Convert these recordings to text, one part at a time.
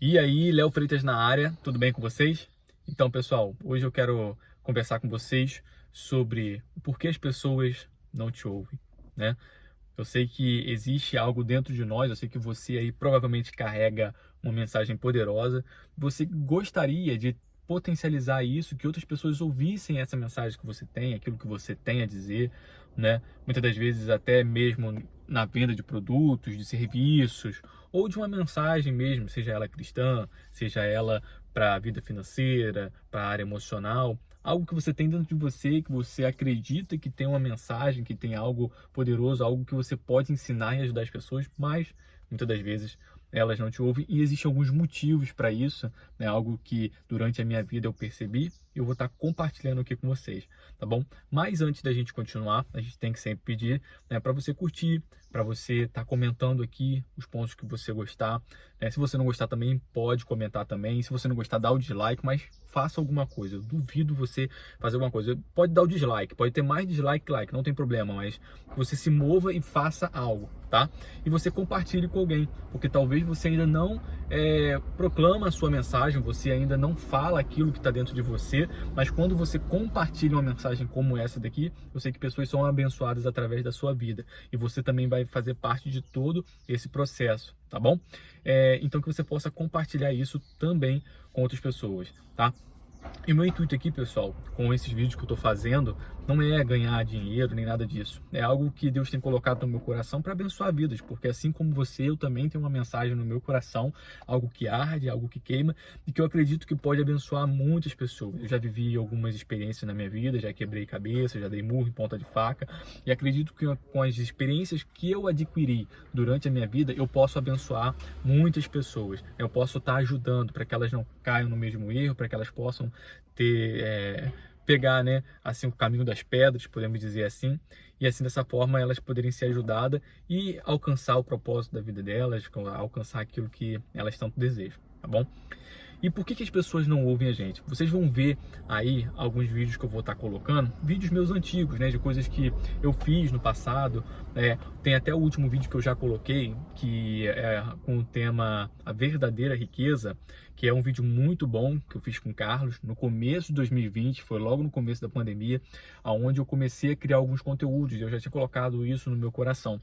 E aí, Léo Freitas na área, tudo bem com vocês? Então, pessoal, hoje eu quero conversar com vocês sobre por que as pessoas não te ouvem, né? Eu sei que existe algo dentro de nós, eu sei que você aí provavelmente carrega uma mensagem poderosa. Você gostaria de potencializar isso, que outras pessoas ouvissem essa mensagem que você tem, aquilo que você tem a dizer, né? Muitas das vezes até mesmo na venda de produtos, de serviços, ou de uma mensagem mesmo, seja ela cristã, seja ela para a vida financeira, para a área emocional, algo que você tem dentro de você, que você acredita que tem uma mensagem, que tem algo poderoso, algo que você pode ensinar e ajudar as pessoas, mas muitas das vezes elas não te ouvem e existem alguns motivos para isso, né? Algo que durante a minha vida eu percebi eu vou estar compartilhando aqui com vocês, tá bom? Mas antes da gente continuar, a gente tem que sempre pedir, né, para você curtir, para você estar comentando aqui os pontos que você gostar. Né? Se você não gostar também, pode comentar também. Se você não gostar, dá o dislike, mas faça alguma coisa. Eu duvido você fazer alguma coisa. Pode dar o dislike, pode ter mais dislike que like, não tem problema, mas você se mova e faça algo, tá? E você compartilhe com alguém, porque talvez você ainda não é, proclama a sua mensagem, você ainda não fala aquilo que está dentro de você, mas quando você compartilha uma mensagem como essa daqui, eu sei que pessoas são abençoadas através da sua vida e você também vai fazer parte de todo esse processo, tá bom? É, então que você possa compartilhar isso também com outras pessoas, tá? E meu intuito aqui, pessoal, com esses vídeos que eu estou fazendo, não é ganhar dinheiro nem nada disso. É algo que Deus tem colocado no meu coração para abençoar vidas, porque assim como você, eu também tenho uma mensagem no meu coração, algo que arde, algo que queima, e que eu acredito que pode abençoar muitas pessoas. Eu já vivi algumas experiências na minha vida, já quebrei cabeça, já dei murro em ponta de faca, e acredito que com as experiências que eu adquiri durante a minha vida, eu posso abençoar muitas pessoas. Eu posso estar ajudando para que elas não caiam no mesmo erro, para que elas possam ter é, pegar, né, assim o caminho das pedras, podemos dizer assim, e assim dessa forma elas poderem ser ajudadas e alcançar o propósito da vida delas, alcançar aquilo que elas tanto desejam, tá bom? E por que, que as pessoas não ouvem a gente? Vocês vão ver aí alguns vídeos que eu vou estar colocando, vídeos meus antigos, né, de coisas que eu fiz no passado. É, tem até o último vídeo que eu já coloquei, que é com o tema A Verdadeira Riqueza, que é um vídeo muito bom que eu fiz com o Carlos no começo de 2020, foi logo no começo da pandemia, aonde eu comecei a criar alguns conteúdos. Eu já tinha colocado isso no meu coração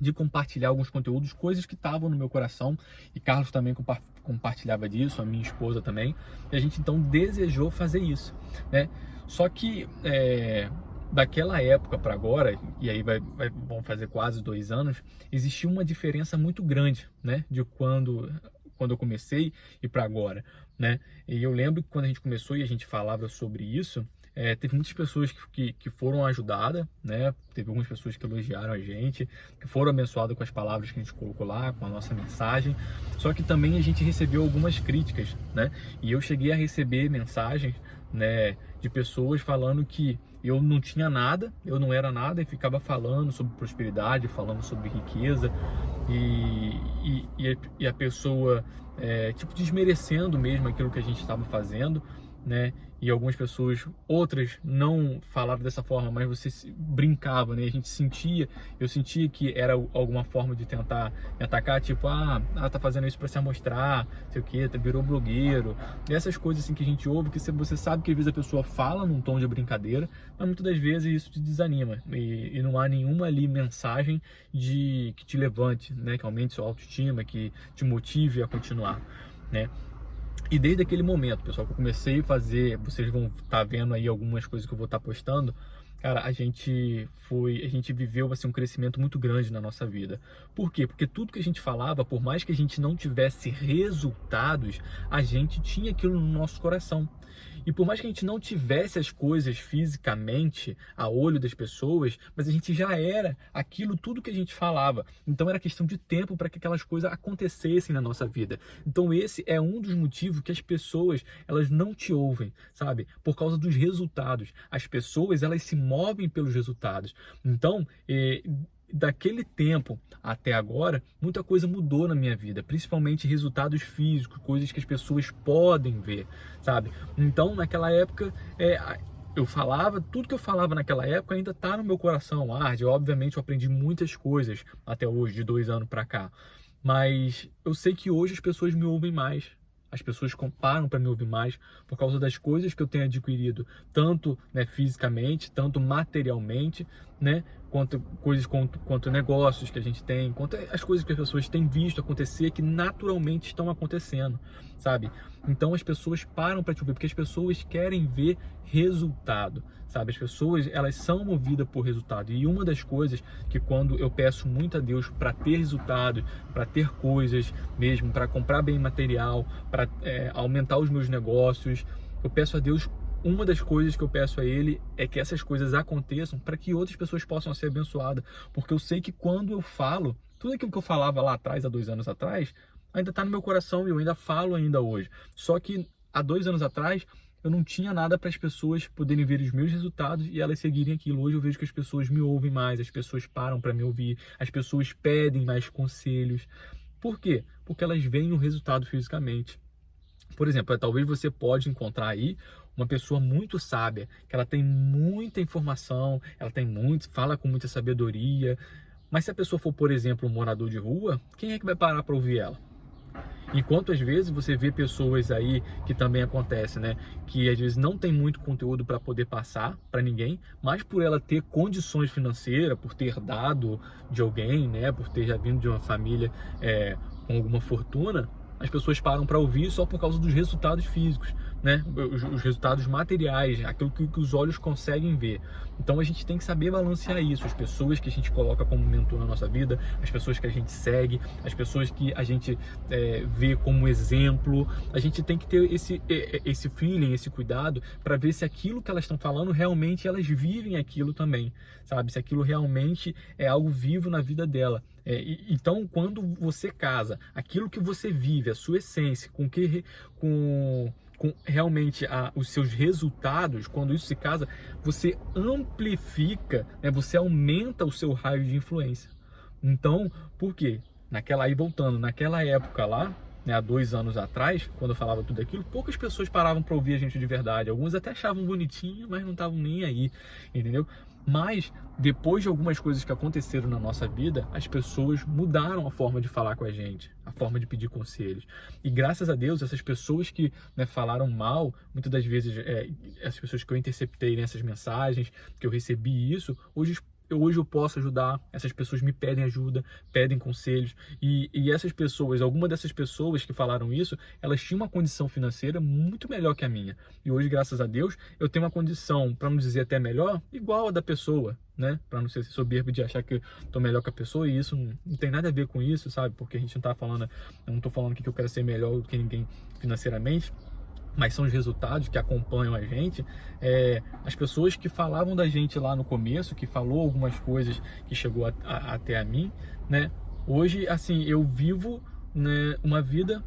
de compartilhar alguns conteúdos, coisas que estavam no meu coração, e Carlos também compartilhava disso, a minha esposa também, e a gente então desejou fazer isso, né? Só que é, daquela época para agora, e aí vai, vai, vão fazer quase dois anos, existiu uma diferença muito grande, né? De quando quando eu comecei e para agora, né? E eu lembro que quando a gente começou e a gente falava sobre isso, é, teve muitas pessoas que, que, que, foram ajudadas, né? Teve algumas pessoas que elogiaram a gente, que foram abençoadas com as palavras que a gente colocou lá, com a nossa mensagem. Só que também a gente recebeu algumas críticas, né? E eu cheguei a receber mensagens, né, de pessoas falando que eu não tinha nada, eu não era nada e ficava falando sobre prosperidade, falando sobre riqueza e, e, e a pessoa, é, tipo, desmerecendo mesmo aquilo que a gente estava fazendo né? E algumas pessoas, outras não falavam dessa forma, mas você brincava, né? A gente sentia, eu sentia que era alguma forma de tentar me atacar, tipo, ah, tá fazendo isso para se amostrar, sei o que, virou blogueiro. E essas coisas assim que a gente ouve, que você sabe que às vezes a pessoa fala num tom de brincadeira, mas muitas das vezes isso te desanima. E, e não há nenhuma ali mensagem de que te levante, né? Que aumente sua autoestima, que te motive a continuar, né? E desde aquele momento, pessoal, que eu comecei a fazer, vocês vão estar tá vendo aí algumas coisas que eu vou estar tá postando, cara, a gente foi, a gente viveu assim um crescimento muito grande na nossa vida. Por quê? Porque tudo que a gente falava, por mais que a gente não tivesse resultados, a gente tinha aquilo no nosso coração. E por mais que a gente não tivesse as coisas fisicamente a olho das pessoas, mas a gente já era aquilo tudo que a gente falava. Então era questão de tempo para que aquelas coisas acontecessem na nossa vida. Então esse é um dos motivos que as pessoas, elas não te ouvem, sabe? Por causa dos resultados. As pessoas, elas se movem pelos resultados. Então, eh, daquele tempo até agora, muita coisa mudou na minha vida, principalmente resultados físicos, coisas que as pessoas podem ver, sabe? Então, naquela época, é, eu falava, tudo que eu falava naquela época ainda está no meu coração, arde. Obviamente, eu aprendi muitas coisas até hoje, de dois anos para cá. Mas eu sei que hoje as pessoas me ouvem mais. As pessoas comparam para me ouvir mais por causa das coisas que eu tenho adquirido, tanto né, fisicamente, tanto materialmente, né, quanto coisas quanto, quanto negócios que a gente tem, quanto as coisas que as pessoas têm visto acontecer que naturalmente estão acontecendo, sabe? Então as pessoas param para te ouvir porque as pessoas querem ver resultado, sabe? As pessoas elas são movidas por resultado e uma das coisas que quando eu peço muito a Deus para ter resultados, para ter coisas mesmo, para comprar bem material, para é, aumentar os meus negócios, eu peço a Deus uma das coisas que eu peço a ele é que essas coisas aconteçam para que outras pessoas possam ser abençoadas. Porque eu sei que quando eu falo, tudo aquilo que eu falava lá atrás, há dois anos atrás, ainda está no meu coração e eu ainda falo ainda hoje. Só que há dois anos atrás, eu não tinha nada para as pessoas poderem ver os meus resultados e elas seguirem aquilo. Hoje eu vejo que as pessoas me ouvem mais, as pessoas param para me ouvir, as pessoas pedem mais conselhos. Por quê? Porque elas veem o resultado fisicamente. Por exemplo, talvez você pode encontrar aí uma pessoa muito sábia, que ela tem muita informação, ela tem muito, fala com muita sabedoria. Mas se a pessoa for, por exemplo, um morador de rua, quem é que vai parar para ouvir ela? Enquanto às vezes você vê pessoas aí que também acontece, né, que às vezes não tem muito conteúdo para poder passar para ninguém, mas por ela ter condições financeiras, por ter dado de alguém, né, por ter já vindo de uma família é, com alguma fortuna, as pessoas param para ouvir só por causa dos resultados físicos, né? Os, os resultados materiais, aquilo que, que, os olhos conseguem ver. Então a gente tem que saber balancear isso. As pessoas que a gente coloca como mentor na nossa vida, as pessoas que a gente segue, as pessoas que a gente é, vê como exemplo, a gente tem que ter esse, esse feeling, esse cuidado para ver se aquilo que elas estão falando realmente elas vivem aquilo também, sabe? Se aquilo realmente é algo vivo na vida dela. É, então, quando você casa aquilo que você vive, a sua essência, com que com, com realmente a, os seus resultados, quando isso se casa, você amplifica, né, você aumenta o seu raio de influência. Então, por quê? Naquela aí voltando, naquela época lá, né, há dois anos atrás, quando eu falava tudo aquilo, poucas pessoas paravam para ouvir a gente de verdade. Alguns até achavam bonitinho, mas não estavam nem aí, entendeu? Mas depois de algumas coisas que aconteceram na nossa vida, as pessoas mudaram a forma de falar com a gente, a forma de pedir conselhos. E graças a Deus, essas pessoas que né, falaram mal, muitas das vezes, é, essas pessoas que eu interceptei nessas mensagens, que eu recebi isso, hoje eu, hoje eu posso ajudar, essas pessoas me pedem ajuda, pedem conselhos, e, e essas pessoas, alguma dessas pessoas que falaram isso, elas tinham uma condição financeira muito melhor que a minha. E hoje, graças a Deus, eu tenho uma condição, para não dizer até melhor, igual a da pessoa, né? Para não ser soberbo de achar que estou melhor que a pessoa, e isso não, não, tem nada a ver com isso, sabe? Porque a gente não tá falando, eu não estou falando que eu quero ser melhor do que ninguém financeiramente, mas são os resultados que acompanham a gente. É, as pessoas que falavam da gente lá no começo, que falou algumas coisas que chegou a, a, até a mim, né? Hoje, assim, eu vivo né, uma vida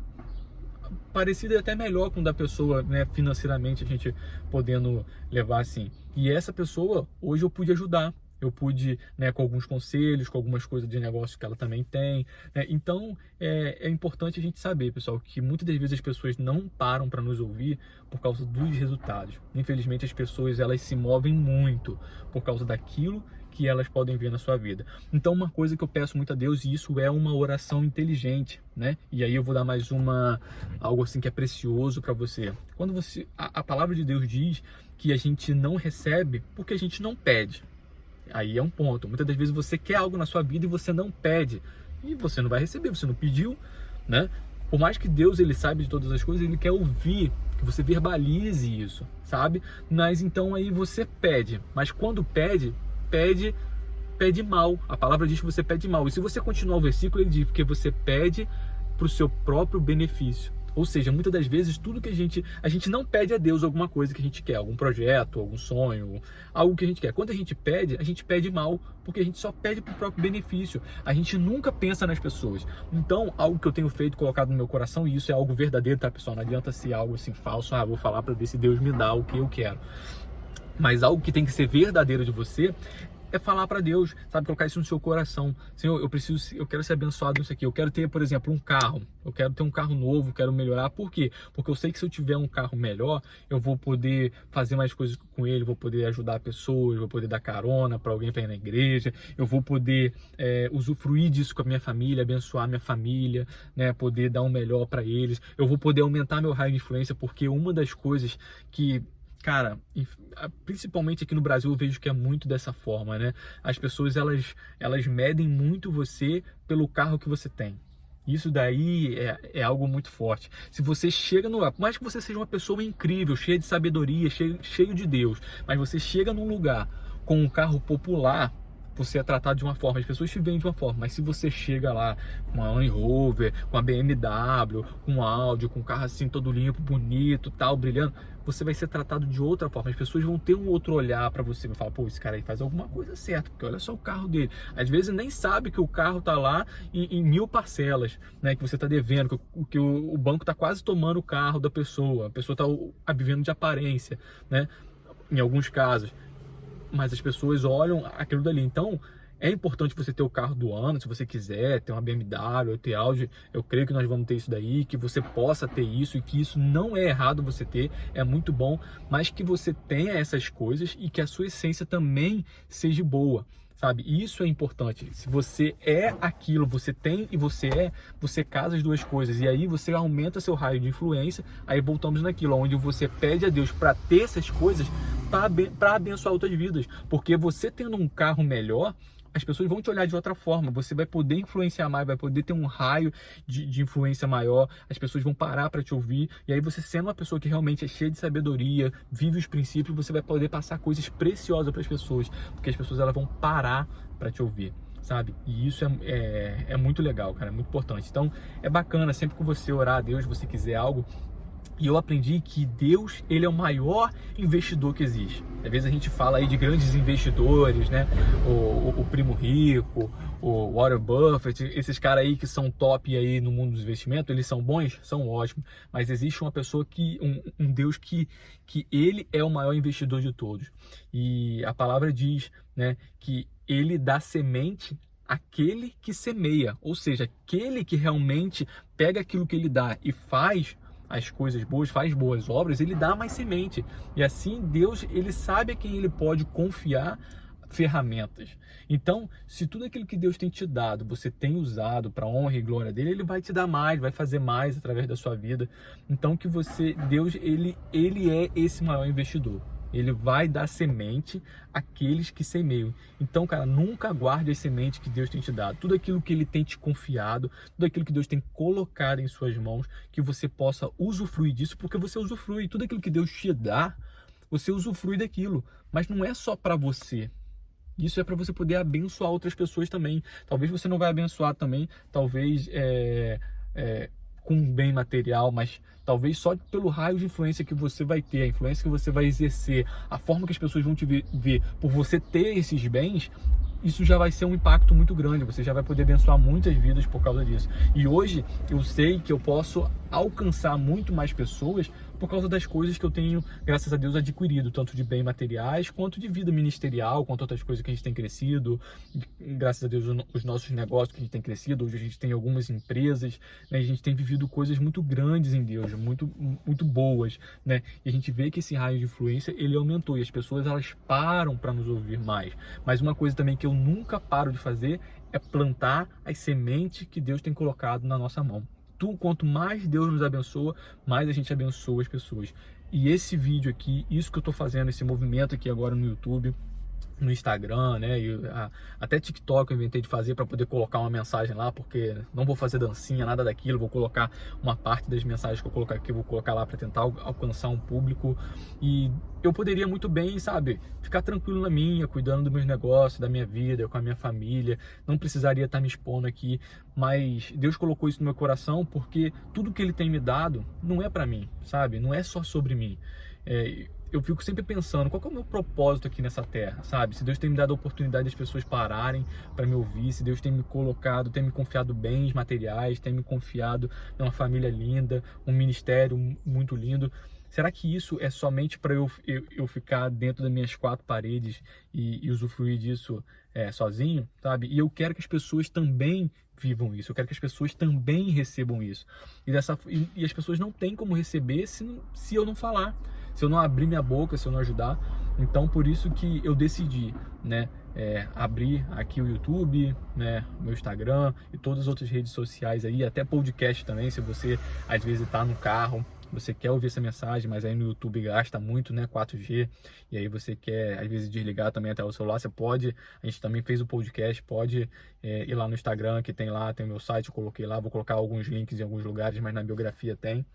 parecida até melhor com da pessoa, né, financeiramente a gente podendo levar assim. E essa pessoa hoje eu pude ajudar, eu pude, né, com alguns conselhos, com algumas coisas de negócio que ela também tem. Né? Então, é, é, importante a gente saber, pessoal, que muitas das vezes as pessoas não param para nos ouvir por causa dos resultados. Infelizmente, as pessoas elas se movem muito por causa daquilo que elas podem ver na sua vida. Então, uma coisa que eu peço muito a Deus, e isso é uma oração inteligente, né? E aí eu vou dar mais uma, algo assim que é precioso para você. Quando você, a, a palavra de Deus diz que a gente não recebe porque a gente não pede. Aí é um ponto. Muitas das vezes você quer algo na sua vida e você não pede. E você não vai receber, você não pediu, né? Por mais que Deus ele saiba de todas as coisas, ele quer ouvir que você verbalize isso, sabe? Mas então aí você pede. Mas quando pede, pede pede mal. A palavra diz que você pede mal. E se você continuar o versículo, ele diz que você pede para o seu próprio benefício. Ou seja, muitas das vezes tudo que a gente a gente não pede a Deus alguma coisa que a gente quer, algum projeto, algum sonho, algo que a gente quer. Quando a gente pede, a gente pede mal, porque a gente só pede para o próprio benefício. A gente nunca pensa nas pessoas. Então, algo que eu tenho feito, colocado no meu coração, e isso é algo verdadeiro, tá, pessoal? Não adianta ser algo assim falso, ah, vou falar para ver se Deus me dá o que eu quero. Mas algo que tem que ser verdadeiro de você é falar para Deus, sabe, colocar isso no seu coração. Senhor, eu preciso, eu quero ser abençoado nisso aqui. Eu quero ter, por exemplo, um carro. Eu quero ter um carro novo, quero melhorar. Por quê? Porque eu sei que se eu tiver um carro melhor, eu vou poder fazer mais coisas com ele, vou poder ajudar pessoas, vou poder dar carona para alguém para ir na igreja, eu vou poder é, usufruir disso com a minha família, abençoar minha família, né, poder dar um melhor para eles. Eu vou poder aumentar meu raio de influência, porque uma das coisas que cara, principalmente aqui no Brasil eu vejo que é muito dessa forma, né? As pessoas elas elas medem muito você pelo carro que você tem. Isso daí é, é algo muito forte. Se você chega no lugar, por mais que você seja uma pessoa incrível, cheia de sabedoria, cheio, cheio de Deus, mas você chega num lugar com um carro popular, você é tratado de uma forma, as pessoas te veem de uma forma, mas se você chega lá com a Land Rover, com a BMW, com um Audi, com um carro assim todo limpo, bonito, tal, brilhando, você vai ser tratado de outra forma. As pessoas vão ter um outro olhar para você, vai falar, pô, esse cara aí faz alguma coisa certa, porque olha só o carro dele. Às vezes nem sabe que o carro tá lá em, em mil parcelas, né, que você tá devendo, que, que o, o, banco tá quase tomando o carro da pessoa, a pessoa tá vivendo de aparência, né? Em alguns casos mas as pessoas olham aquilo dali. Então, é importante você ter o carro do ano, se você quiser, ter uma BMW, ter Audi, eu creio que nós vamos ter isso daí, que você possa ter isso e que isso não é errado você ter, é muito bom, mas que você tenha essas coisas e que a sua essência também seja boa sabe? Isso é importante. Se você é aquilo, você tem e você é, você casa as duas coisas e aí você aumenta seu raio de influência. Aí voltamos naquilo onde você pede a Deus para ter essas coisas para abençoar outras vidas, porque você tendo um carro melhor, as pessoas vão te olhar de outra forma, você vai poder influenciar mais, vai poder ter um raio de, de influência maior, as pessoas vão parar para te ouvir, e aí você sendo uma pessoa que realmente é cheia de sabedoria, vive os princípios, você vai poder passar coisas preciosas para as pessoas, porque as pessoas elas vão parar para te ouvir sabe? E isso é, é, é, muito legal, cara, é muito importante. Então, é bacana, sempre que você orar a Deus, você quiser algo, e eu aprendi que Deus, ele é o maior investidor que existe. Às vezes a gente fala aí de grandes investidores, né? O, o, o Primo Rico, o Warren Buffett, esses caras aí que são top aí no mundo dos investimentos, eles são bons? São ótimos. Mas existe uma pessoa que, um, um Deus que, que ele é o maior investidor de todos. E a palavra diz, né, que ele dá semente aquele que semeia, ou seja, aquele que realmente pega aquilo que ele dá e faz as coisas boas, faz boas obras, ele dá mais semente. E assim Deus, ele sabe a quem ele pode confiar ferramentas. Então, se tudo aquilo que Deus tem te dado, você tem usado para honra e glória dele, ele vai te dar mais, vai fazer mais através da sua vida. Então que você, Deus, ele ele é esse maior investidor. Ele vai dar semente àqueles que semeiam. Então, cara, nunca guarde as sementes que Deus tem te dado. Tudo aquilo que Ele tem te confiado, tudo aquilo que Deus tem colocado em suas mãos, que você possa usufruir disso, porque você usufrui. Tudo aquilo que Deus te dá, você usufrui daquilo. Mas não é só para você. Isso é para você poder abençoar outras pessoas também. Talvez você não vai abençoar também, talvez é, é, com bem material, mas talvez só pelo raio de influência que você vai ter, a influência que você vai exercer, a forma que as pessoas vão te ver por você ter esses bens, isso já vai ser um impacto muito grande. Você já vai poder abençoar muitas vidas por causa disso. E hoje eu sei que eu posso alcançar muito mais pessoas por causa das coisas que eu tenho, graças a Deus, adquirido, tanto de bem materiais quanto de vida ministerial, quanto outras coisas que a gente tem crescido. Graças a Deus, os nossos negócios que a gente tem crescido. Hoje a gente tem algumas empresas, né? a gente tem vivido coisas muito grandes em Deus, muito, muito boas, né? E a gente vê que esse raio de influência ele aumentou e as pessoas elas param para nos ouvir mais. Mas uma coisa também que eu nunca paro de fazer é plantar as sementes que Deus tem colocado na nossa mão tu, quanto mais Deus nos abençoa, mais a gente abençoa as pessoas. E esse vídeo aqui, isso que eu estou fazendo, esse movimento aqui agora no YouTube, no Instagram, né? E, até TikTok eu inventei de fazer para poder colocar uma mensagem lá, porque não vou fazer dancinha, nada daquilo, vou colocar uma parte das mensagens que eu colocar aqui, vou colocar lá para tentar alcançar um público. E eu poderia muito bem, sabe, ficar tranquilo na minha, cuidando dos meus negócios, da minha vida, com a minha família, não precisaria estar me expondo aqui, mas Deus colocou isso no meu coração porque tudo que Ele tem me dado não é para mim, sabe? Não é só sobre mim. É, eu fico sempre pensando, qual é o meu propósito aqui nessa terra, sabe? Se Deus tem me dado a oportunidade das pessoas pararem para me ouvir, se Deus tem me colocado, tem me confiado bens materiais, tem me confiado numa família linda, um ministério muito lindo, Será que isso é somente para eu, eu, eu, ficar dentro das minhas quatro paredes e, e usufruir disso é, sozinho, sabe? E eu quero que as pessoas também vivam isso, eu quero que as pessoas também recebam isso. E, dessa, e, e as pessoas não têm como receber se, se eu não falar, se eu não abrir minha boca, se eu não ajudar. Então, por isso que eu decidi, né? É, abrir aqui o YouTube, né, meu Instagram e todas as outras redes sociais aí, até podcast também, se você às vezes está no carro você quer ouvir essa mensagem, mas aí no YouTube gasta muito, né, 4G, e aí você quer às vezes desligar também até o celular, você pode, a gente também fez o podcast, pode é, ir lá no Instagram, que tem lá, tem o meu site, eu coloquei lá, vou colocar alguns links em alguns lugares, mas na biografia tem.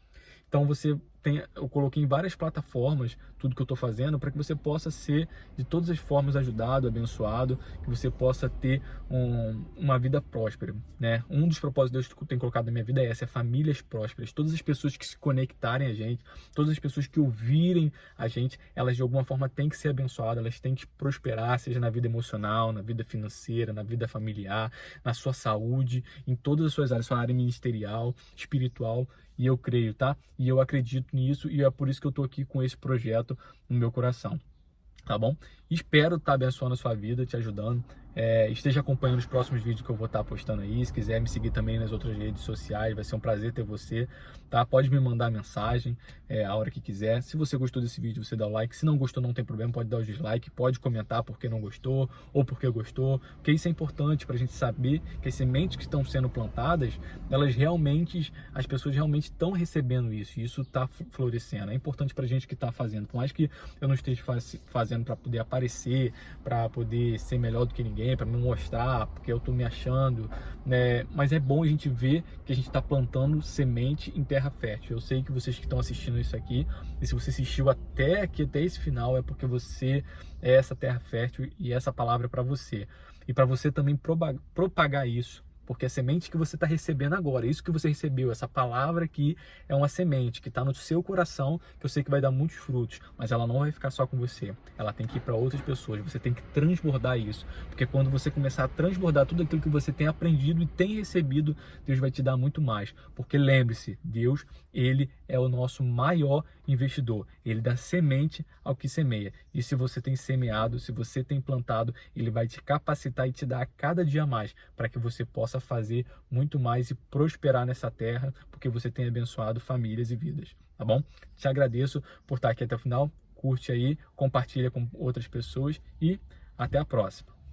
Então você tem, eu coloquei em várias plataformas tudo que eu estou fazendo para que você possa ser de todas as formas ajudado, abençoado, que você possa ter um, uma vida próspera, né? Um dos propósitos que eu tenho colocado na minha vida é essa, é famílias prósperas. Todas as pessoas que se conectarem a gente, todas as pessoas que ouvirem a gente, elas de alguma forma têm que ser abençoadas, elas têm que prosperar, seja na vida emocional, na vida financeira, na vida familiar, na sua saúde, em todas as suas áreas, sua área ministerial, espiritual, e eu creio, tá? E eu acredito nisso e é por isso que eu estou aqui com esse projeto no meu coração. Tá bom? Espero estar tá abençoando a sua vida, te ajudando. É, esteja acompanhando os próximos vídeos que eu vou estar postando aí. Se quiser me seguir também nas outras redes sociais, vai ser um prazer ter você. Tá? Pode me mandar mensagem é, a hora que quiser. Se você gostou desse vídeo, você dá o like. Se não gostou, não tem problema, pode dar o dislike, pode comentar porque não gostou ou porque gostou. Porque isso é importante para a gente saber que as sementes que estão sendo plantadas, elas realmente, as pessoas realmente estão recebendo isso. E isso está florescendo. É importante para a gente que está fazendo. Por mais que eu não esteja faz, fazendo para poder aparecer, para poder ser melhor do que ninguém para me mostrar, porque eu estou me achando, né? Mas é bom a gente ver que a gente está plantando semente em terra fértil. Eu sei que vocês que estão assistindo isso aqui, e se você assistiu até aqui, até esse final, é porque você é essa terra fértil e essa palavra é para você. E para você também propagar isso porque a semente que você está recebendo agora, isso que você recebeu, essa palavra aqui é uma semente que está no seu coração, que eu sei que vai dar muitos frutos, mas ela não vai ficar só com você. Ela tem que ir para outras pessoas. Você tem que transbordar isso, porque quando você começar a transbordar tudo aquilo que você tem aprendido e tem recebido, Deus vai te dar muito mais. Porque lembre-se, Deus, ele é o nosso maior investidor. Ele dá semente ao que semeia. E se você tem semeado, se você tem plantado, ele vai te capacitar e te dar a cada dia mais para que você possa possa fazer muito mais e prosperar nessa terra, porque você tem abençoado famílias e vidas, tá bom? Te agradeço por estar aqui até o final. Curte aí, compartilha com outras pessoas e até a próxima.